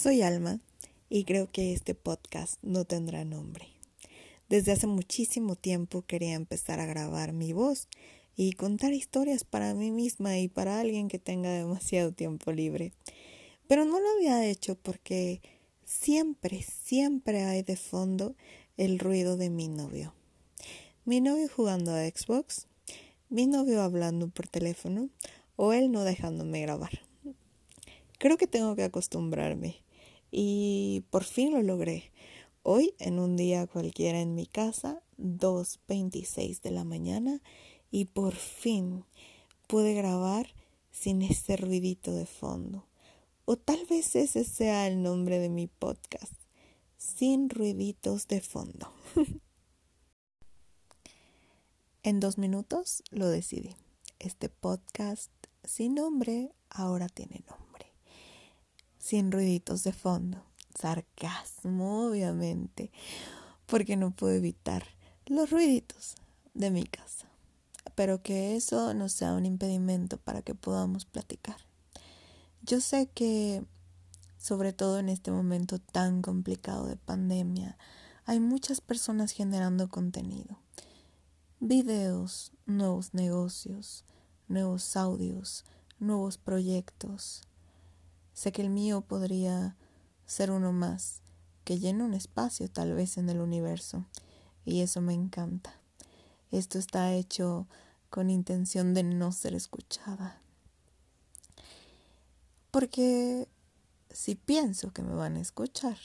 Soy Alma y creo que este podcast no tendrá nombre. Desde hace muchísimo tiempo quería empezar a grabar mi voz y contar historias para mí misma y para alguien que tenga demasiado tiempo libre. Pero no lo había hecho porque siempre, siempre hay de fondo el ruido de mi novio. Mi novio jugando a Xbox, mi novio hablando por teléfono o él no dejándome grabar. Creo que tengo que acostumbrarme. Y por fin lo logré. Hoy, en un día cualquiera en mi casa, 2.26 de la mañana, y por fin pude grabar sin ese ruidito de fondo. O tal vez ese sea el nombre de mi podcast, sin ruiditos de fondo. en dos minutos lo decidí. Este podcast sin nombre ahora tiene nombre sin ruiditos de fondo. Sarcasmo, obviamente, porque no puedo evitar los ruiditos de mi casa. Pero que eso no sea un impedimento para que podamos platicar. Yo sé que, sobre todo en este momento tan complicado de pandemia, hay muchas personas generando contenido. Videos, nuevos negocios, nuevos audios, nuevos proyectos, Sé que el mío podría ser uno más, que llene un espacio tal vez en el universo, y eso me encanta. Esto está hecho con intención de no ser escuchada. Porque si pienso que me van a escuchar,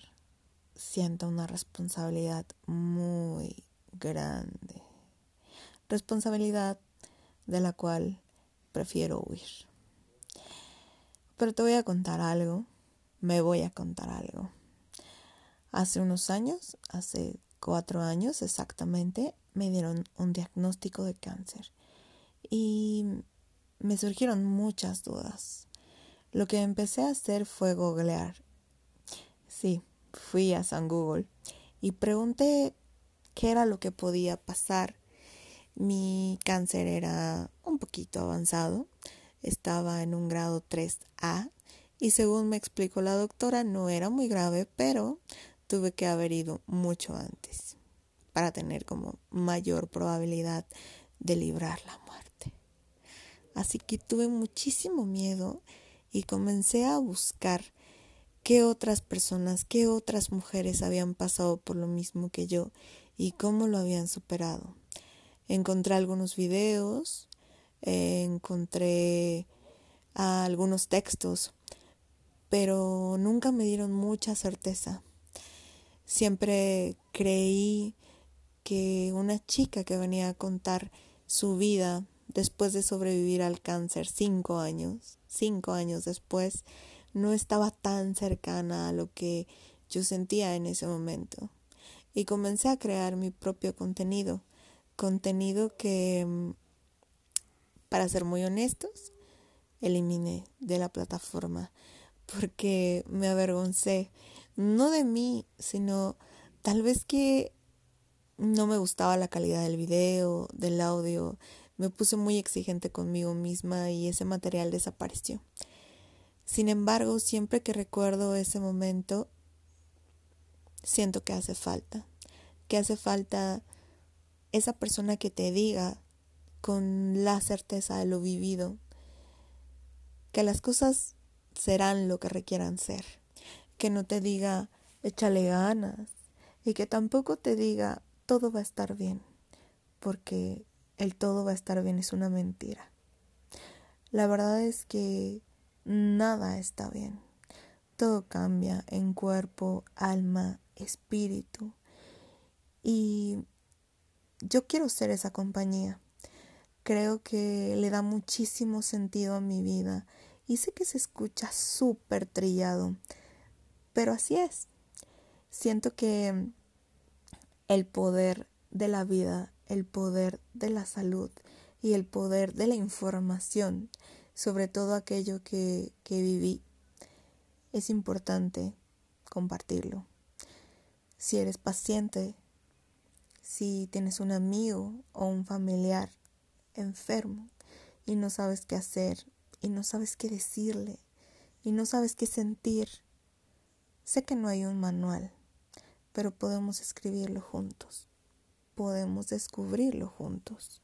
siento una responsabilidad muy grande. Responsabilidad de la cual prefiero huir. Pero te voy a contar algo, me voy a contar algo. Hace unos años, hace cuatro años exactamente, me dieron un diagnóstico de cáncer y me surgieron muchas dudas. Lo que empecé a hacer fue googlear. Sí, fui a San Google y pregunté qué era lo que podía pasar. Mi cáncer era un poquito avanzado, estaba en un grado 3A y según me explicó la doctora no era muy grave, pero tuve que haber ido mucho antes para tener como mayor probabilidad de librar la muerte. Así que tuve muchísimo miedo y comencé a buscar qué otras personas, qué otras mujeres habían pasado por lo mismo que yo y cómo lo habían superado. Encontré algunos videos, encontré algunos textos, pero nunca me dieron mucha certeza. Siempre creí que una chica que venía a contar su vida después de sobrevivir al cáncer cinco años, cinco años después, no estaba tan cercana a lo que yo sentía en ese momento. Y comencé a crear mi propio contenido, contenido que mm, para ser muy honestos, eliminé de la plataforma porque me avergoncé, no de mí, sino tal vez que no me gustaba la calidad del video, del audio, me puse muy exigente conmigo misma y ese material desapareció. Sin embargo, siempre que recuerdo ese momento, siento que hace falta, que hace falta esa persona que te diga con la certeza de lo vivido, que las cosas serán lo que requieran ser, que no te diga échale ganas y que tampoco te diga todo va a estar bien, porque el todo va a estar bien es una mentira. La verdad es que nada está bien. Todo cambia en cuerpo, alma, espíritu. Y yo quiero ser esa compañía creo que le da muchísimo sentido a mi vida y sé que se escucha súper trillado, pero así es. Siento que el poder de la vida, el poder de la salud y el poder de la información, sobre todo aquello que, que viví, es importante compartirlo. Si eres paciente, si tienes un amigo o un familiar enfermo y no sabes qué hacer y no sabes qué decirle y no sabes qué sentir, Sé que no hay un manual, pero podemos escribirlo juntos, podemos descubrirlo juntos.